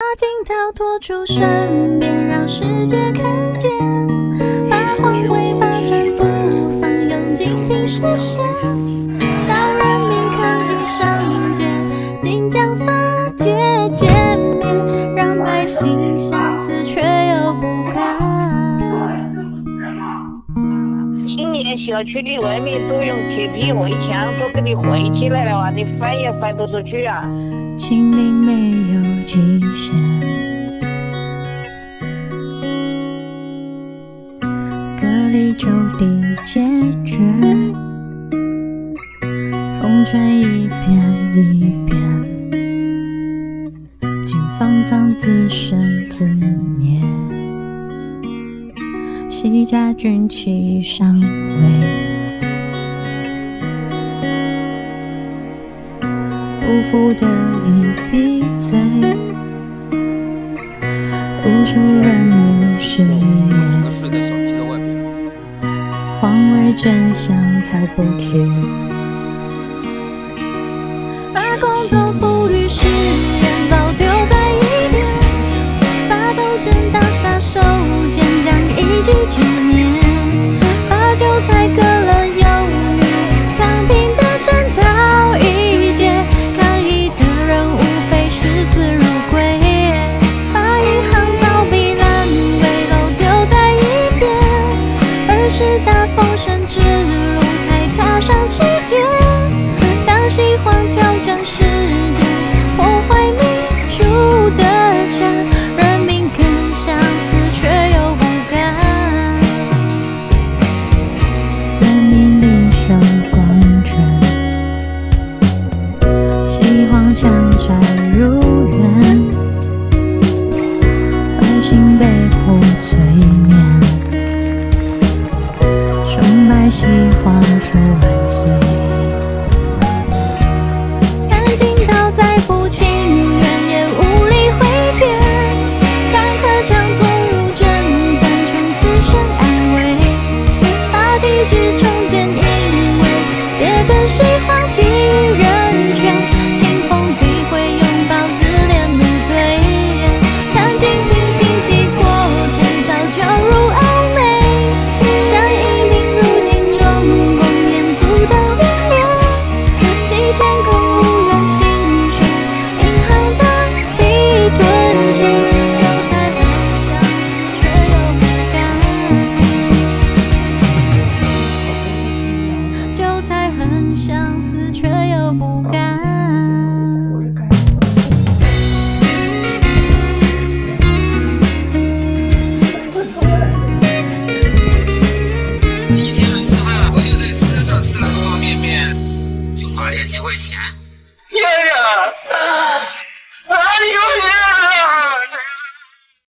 把镜头拖出身边，让世界看见，把皇位霸占不放，用金瓶实现，小区里外面都用铁皮围墙，都给你围起来了啊，你翻也翻不出去啊！清零没有极限，隔离就地解决，封存一遍一遍，谨放仓自生自灭，西家军旗上位。不服的已闭嘴，无数人民誓言。皇位真相才不 care，把共同。到如愿百姓被迫催眠纯白喜欢说万岁看尽再不情愿也无力回天强如针毡自身安慰把重建以为别跟喜欢计天爷爷啊啊爷